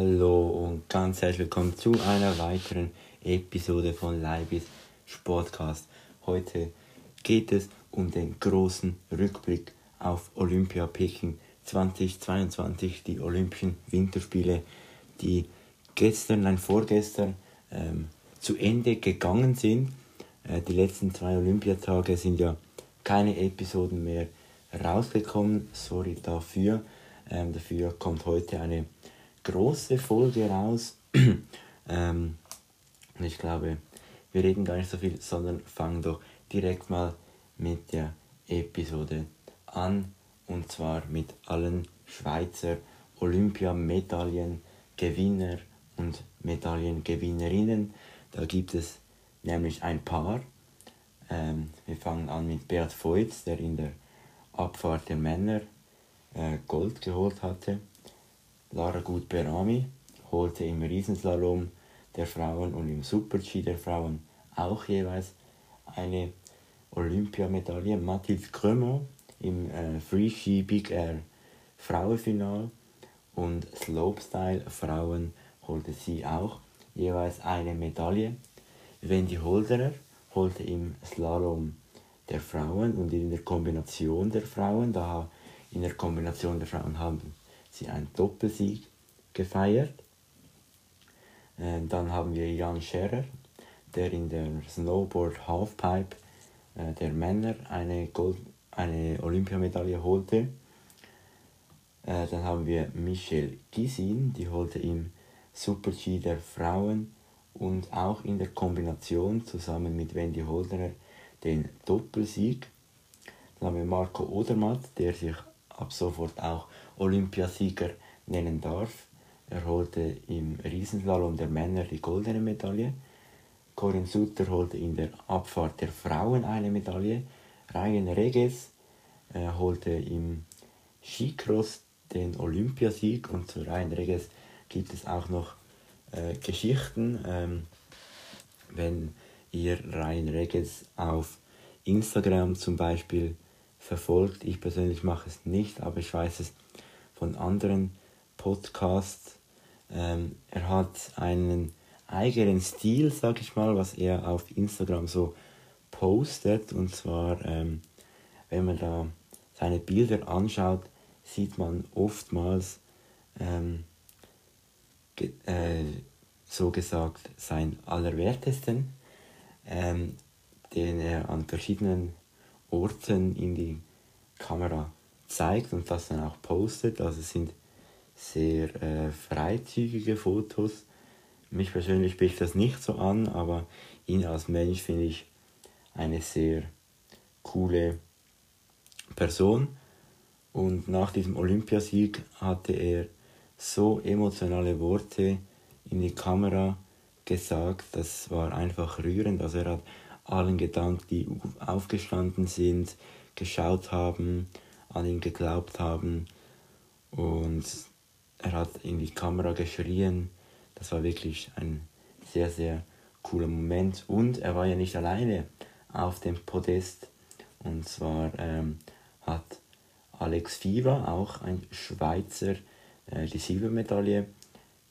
Hallo und ganz herzlich willkommen zu einer weiteren Episode von Leibis Sportcast. Heute geht es um den großen Rückblick auf Olympia Peking 2022, die Olympischen Winterspiele, die gestern, nein vorgestern ähm, zu Ende gegangen sind. Äh, die letzten zwei Olympiatage sind ja keine Episoden mehr rausgekommen. Sorry dafür. Ähm, dafür kommt heute eine große Folge raus. ähm, ich glaube, wir reden gar nicht so viel, sondern fangen doch direkt mal mit der Episode an. Und zwar mit allen Schweizer Olympiamedaillengewinner und Medaillengewinnerinnen. Da gibt es nämlich ein paar. Ähm, wir fangen an mit Beat Voits, der in der Abfahrt der Männer äh, Gold geholt hatte. Lara Gut-Berami holte im Riesenslalom der Frauen und im Super-G der Frauen auch jeweils eine Olympiamedaille. Mathilde Cremont im äh, Free-Ski Big Air Frauenfinal und Slopestyle Frauen holte sie auch jeweils eine Medaille. Wendy Holderer holte im Slalom der Frauen und in der Kombination der Frauen, da in der Kombination der Frauen haben sie einen Doppelsieg gefeiert. Ähm, dann haben wir Jan Scherer, der in der Snowboard Halfpipe äh, der Männer eine, Gold, eine Olympiamedaille holte. Äh, dann haben wir Michelle Gisin, die holte im Super-G der Frauen und auch in der Kombination zusammen mit Wendy Holderer den Doppelsieg. Dann haben wir Marco Odermatt, der sich ab sofort auch Olympiasieger nennen darf. Er holte im Riesenslalom der Männer die goldene Medaille. Corinne Sutter holte in der Abfahrt der Frauen eine Medaille. Ryan Reges äh, holte im Skicross den Olympiasieg und zu Ryan Reges gibt es auch noch äh, Geschichten. Ähm, wenn ihr Ryan Reges auf Instagram zum Beispiel verfolgt. Ich persönlich mache es nicht, aber ich weiß es von anderen Podcasts. Ähm, er hat einen eigenen Stil, sag ich mal, was er auf Instagram so postet. Und zwar, ähm, wenn man da seine Bilder anschaut, sieht man oftmals ähm, äh, so gesagt sein Allerwertesten, ähm, den er an verschiedenen Orten in die Kamera zeigt und das dann auch postet. Also es sind sehr äh, freizügige Fotos. Mich persönlich spricht das nicht so an, aber ihn als Mensch finde ich eine sehr coole Person. Und nach diesem Olympiasieg hatte er so emotionale Worte in die Kamera gesagt, das war einfach rührend. Also er hat allen gedankt, die aufgestanden sind, geschaut haben, an ihn geglaubt haben und er hat in die Kamera geschrien. Das war wirklich ein sehr, sehr cooler Moment und er war ja nicht alleine auf dem Podest und zwar ähm, hat Alex Fieber, auch ein Schweizer, äh, die Silbermedaille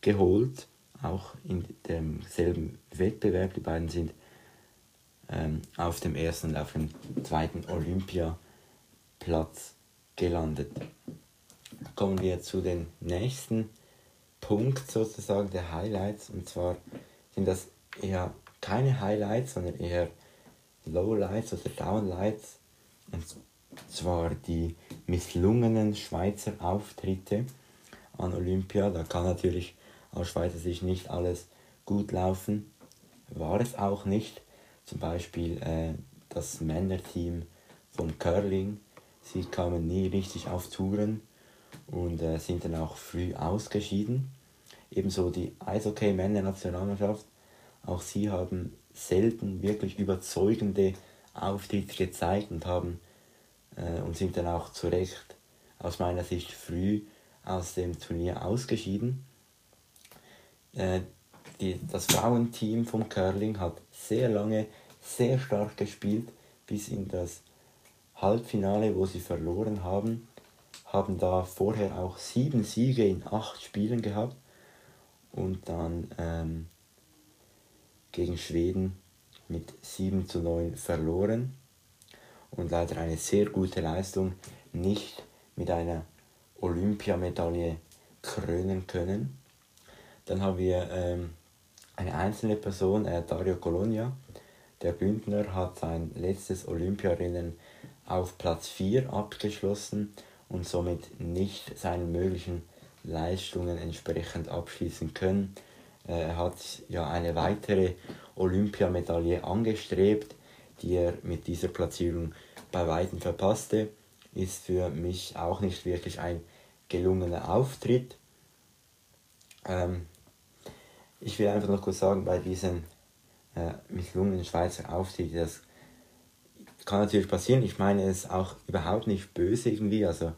geholt, auch in demselben Wettbewerb. Die beiden sind ähm, auf dem ersten und auf dem zweiten Olympiaplatz gelandet. Kommen wir zu den nächsten Punkt sozusagen der Highlights und zwar sind das eher keine Highlights, sondern eher Lowlights oder Downlights und zwar die misslungenen Schweizer Auftritte an Olympia. Da kann natürlich aus Schweizer Sicht nicht alles gut laufen, war es auch nicht. Zum Beispiel äh, das Männerteam von Curling. Sie kamen nie richtig auf Touren und äh, sind dann auch früh ausgeschieden. Ebenso die Eishockey-Männer-Nationalmannschaft. Auch sie haben selten wirklich überzeugende Auftritte gezeigt und haben äh, und sind dann auch zu Recht aus meiner Sicht früh aus dem Turnier ausgeschieden. Äh, die, das Frauenteam vom Curling hat sehr lange sehr stark gespielt bis in das Halbfinale, wo sie verloren haben. Haben da vorher auch sieben Siege in acht Spielen gehabt und dann ähm, gegen Schweden mit 7 zu 9 verloren und leider eine sehr gute Leistung nicht mit einer Olympiamedaille krönen können. Dann haben wir ähm, eine einzelne Person, äh, Dario Colonia. Der Bündner hat sein letztes Olympiarennen auf Platz 4 abgeschlossen und somit nicht seinen möglichen Leistungen entsprechend abschließen können. Äh, er hat ja eine weitere Olympiamedaille angestrebt, die er mit dieser Platzierung bei weitem verpasste. Ist für mich auch nicht wirklich ein gelungener Auftritt. Ähm, ich will einfach noch kurz sagen, bei diesem äh, misslungenen Schweizer Auftritt, das kann natürlich passieren. Ich meine es auch überhaupt nicht böse irgendwie. Also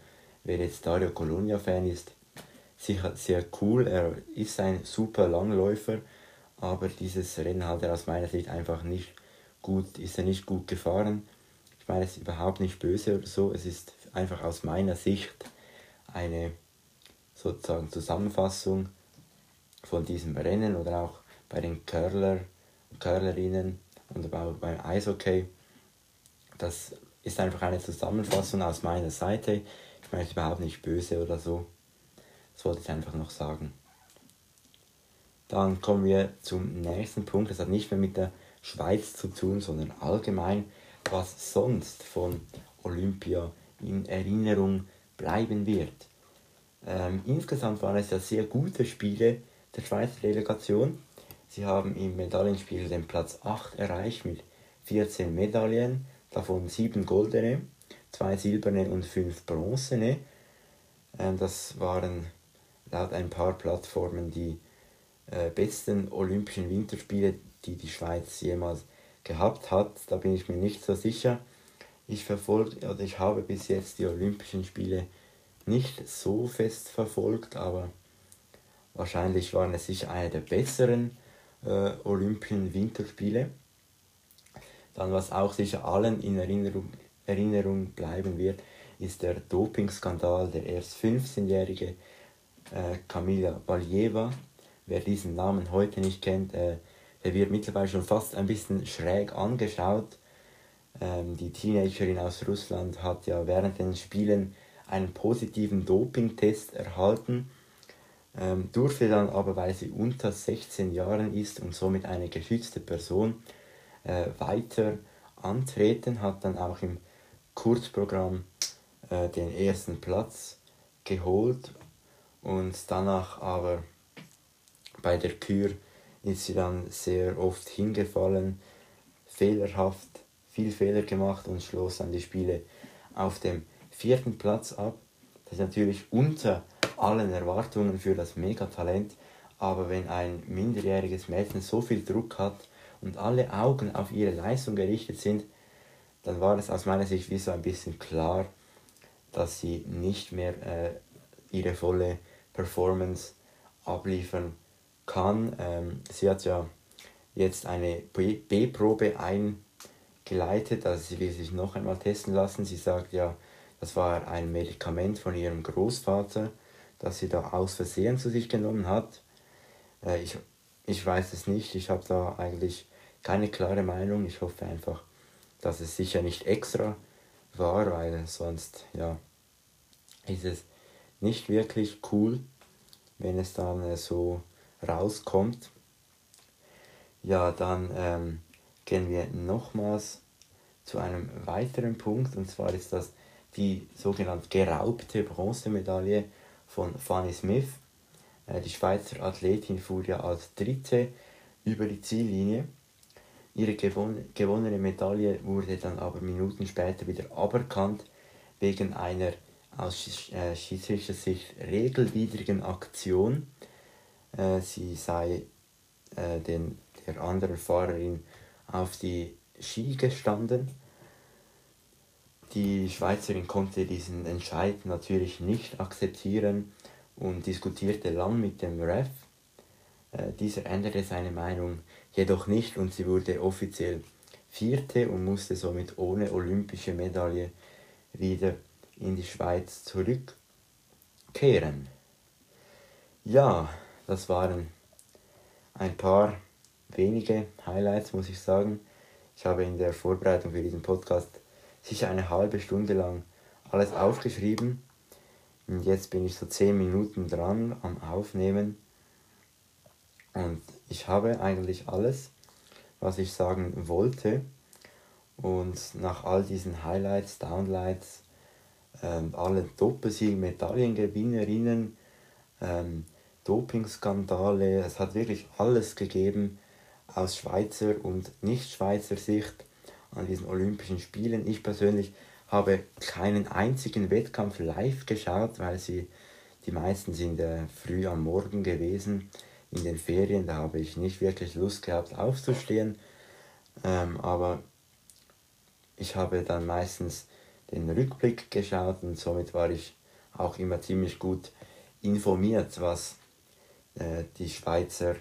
wer jetzt Dario Colonia-Fan ist, sicher sehr cool. Er ist ein super Langläufer, aber dieses Rennen hat er aus meiner Sicht einfach nicht gut, ist er nicht gut gefahren. Ich meine es ist überhaupt nicht böse oder so. Es ist einfach aus meiner Sicht eine sozusagen Zusammenfassung von diesem Rennen oder auch bei den Curler, Curlerinnen und beim Eishockey. Das ist einfach eine Zusammenfassung aus meiner Seite. Ich meine es überhaupt nicht böse oder so. Das wollte ich einfach noch sagen. Dann kommen wir zum nächsten Punkt. Das hat nicht mehr mit der Schweiz zu tun, sondern allgemein, was sonst von Olympia in Erinnerung bleiben wird. Ähm, insgesamt waren es ja sehr gute Spiele der Schweizer Delegation. Sie haben im Medaillenspiel den Platz 8 erreicht mit 14 Medaillen, davon 7 goldene, 2 silberne und 5 bronzene. Ähm, das waren laut ein paar Plattformen die äh, besten Olympischen Winterspiele, die die Schweiz jemals gehabt hat. Da bin ich mir nicht so sicher. Ich verfolge, oder ich habe bis jetzt die Olympischen Spiele nicht so fest verfolgt, aber wahrscheinlich waren es sicher eine der besseren äh, Olympischen Winterspiele. Dann, was auch sicher allen in Erinnerung, Erinnerung bleiben wird, ist der Dopingskandal der erst 15-jährige äh, Kamila Valjeva. Wer diesen Namen heute nicht kennt, äh, der wird mittlerweile schon fast ein bisschen schräg angeschaut. Ähm, die Teenagerin aus Russland hat ja während den Spielen einen positiven Dopingtest erhalten, ähm, durfte dann aber, weil sie unter 16 Jahren ist und somit eine geschützte Person, äh, weiter antreten, hat dann auch im Kurzprogramm äh, den ersten Platz geholt und danach aber bei der Kür ist sie dann sehr oft hingefallen, fehlerhaft, viel Fehler gemacht und schloss dann die Spiele auf dem vierten Platz ab. Das ist natürlich unter allen Erwartungen für das Megatalent, aber wenn ein minderjähriges Mädchen so viel Druck hat und alle Augen auf ihre Leistung gerichtet sind, dann war es aus meiner Sicht wie so ein bisschen klar, dass sie nicht mehr äh, ihre volle Performance abliefern kann. Ähm, sie hat ja jetzt eine B-Probe eingeleitet, also sie will sich noch einmal testen lassen. Sie sagt ja, das war ein Medikament von ihrem Großvater, das sie da aus Versehen zu sich genommen hat. Äh, ich, ich weiß es nicht, ich habe da eigentlich keine klare Meinung. Ich hoffe einfach, dass es sicher nicht extra war, weil sonst ja, ist es nicht wirklich cool, wenn es dann äh, so rauskommt. Ja, dann ähm, gehen wir nochmals zu einem weiteren Punkt und zwar ist das die sogenannte geraubte Bronzemedaille von Fanny Smith. Äh, die Schweizer Athletin fuhr ja als Dritte über die Ziellinie. Ihre gewonnene Medaille wurde dann aber Minuten später wieder aberkannt wegen einer aus äh, schiedsrichter Sicht regelwidrigen Aktion. Äh, sie sei äh, den, der anderen Fahrerin auf die Ski gestanden. Die Schweizerin konnte diesen Entscheid natürlich nicht akzeptieren und diskutierte lang mit dem Ref. Äh, dieser änderte seine Meinung jedoch nicht und sie wurde offiziell Vierte und musste somit ohne olympische Medaille wieder in die Schweiz zurückkehren. Ja, das waren ein paar wenige Highlights, muss ich sagen. Ich habe in der Vorbereitung für diesen Podcast sicher eine halbe Stunde lang alles aufgeschrieben. Und jetzt bin ich so 10 Minuten dran am Aufnehmen. Und ich habe eigentlich alles, was ich sagen wollte. Und nach all diesen Highlights, Downlights, ähm, alle Doppelsieg, Medaillengewinnerinnen, ähm, Dopingskandale, es hat wirklich alles gegeben aus Schweizer und Nicht-Schweizer Sicht an diesen Olympischen Spielen. Ich persönlich habe keinen einzigen Wettkampf live geschaut, weil sie die meisten sind äh, früh am Morgen gewesen in den Ferien. Da habe ich nicht wirklich Lust gehabt aufzustehen. Ähm, aber ich habe dann meistens den Rückblick geschaut und somit war ich auch immer ziemlich gut informiert, was äh, die Schweizer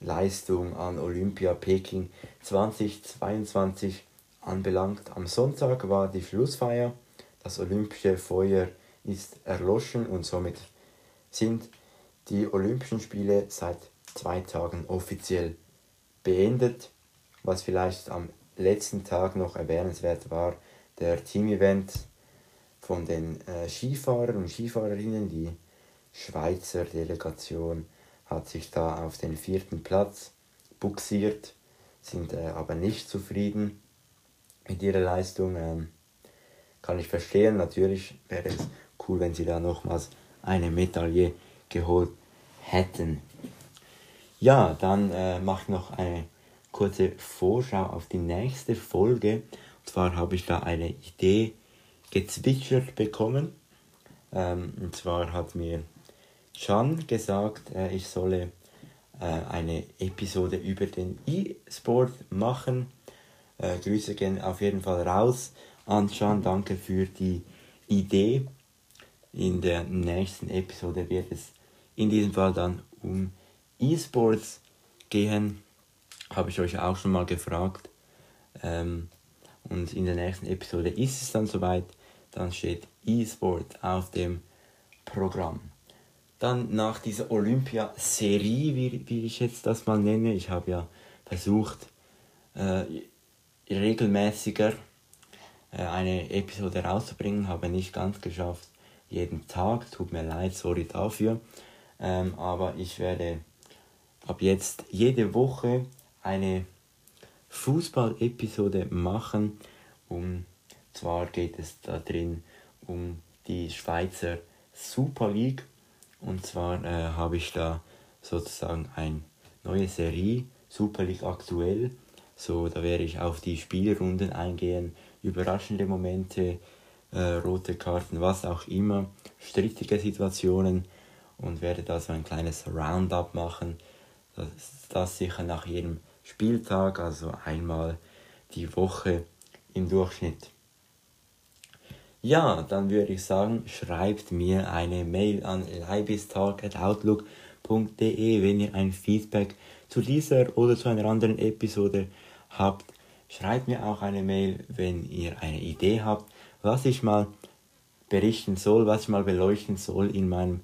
Leistung an Olympia Peking 2022 anbelangt. Am Sonntag war die Schlussfeier, das olympische Feuer ist erloschen und somit sind die Olympischen Spiele seit zwei Tagen offiziell beendet. Was vielleicht am letzten Tag noch erwähnenswert war, der Team-Event von den äh, Skifahrern und Skifahrerinnen. Die Schweizer Delegation hat sich da auf den vierten Platz buxiert, sind äh, aber nicht zufrieden mit ihrer Leistung. Ähm, kann ich verstehen, natürlich wäre es cool, wenn sie da nochmals eine Medaille geholt hätten. Ja, dann äh, mache ich noch eine kurze Vorschau auf die nächste Folge. Und zwar habe ich da eine Idee gezwitschert bekommen. Ähm, und zwar hat mir Chan gesagt, äh, ich solle äh, eine Episode über den E-Sport machen. Äh, Grüße gehen auf jeden Fall raus an Chan. Danke für die Idee. In der nächsten Episode wird es in diesem Fall dann um E-Sports gehen habe ich euch auch schon mal gefragt. Ähm, und in der nächsten Episode ist es dann soweit. Dann steht E-Sport auf dem Programm. Dann nach dieser Olympia-Serie, wie, wie ich jetzt das mal nenne, ich habe ja versucht, äh, regelmäßiger äh, eine Episode rauszubringen, habe nicht ganz geschafft, jeden Tag, tut mir leid, sorry dafür. Ähm, aber ich werde ab jetzt jede Woche eine Fußball-Episode machen. Und zwar geht es da drin um die Schweizer Super League. Und zwar äh, habe ich da sozusagen eine neue Serie, Super League aktuell. So, da werde ich auf die Spielrunden eingehen, überraschende Momente, äh, rote Karten, was auch immer, strittige Situationen und werde da so ein kleines Roundup machen. Das, das sicher nach jedem Spieltag, also einmal die Woche im Durchschnitt. Ja, dann würde ich sagen, schreibt mir eine Mail an leibistag.outlook.de, wenn ihr ein Feedback zu dieser oder zu einer anderen Episode habt. Schreibt mir auch eine Mail, wenn ihr eine Idee habt, was ich mal berichten soll, was ich mal beleuchten soll in meinem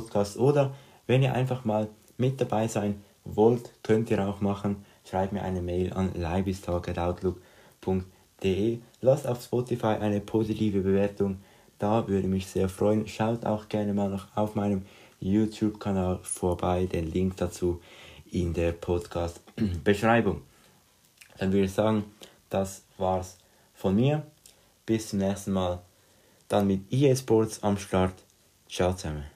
Podcast. Oder wenn ihr einfach mal mit dabei sein wollt, könnt ihr auch machen schreibt mir eine Mail an leibistalk.outlook.de. Lasst auf Spotify eine positive Bewertung da, würde mich sehr freuen. Schaut auch gerne mal noch auf meinem YouTube-Kanal vorbei, den Link dazu in der Podcast-Beschreibung. Dann würde ich sagen, das war's von mir. Bis zum nächsten Mal. Dann mit EA Sports am Start. Ciao zusammen.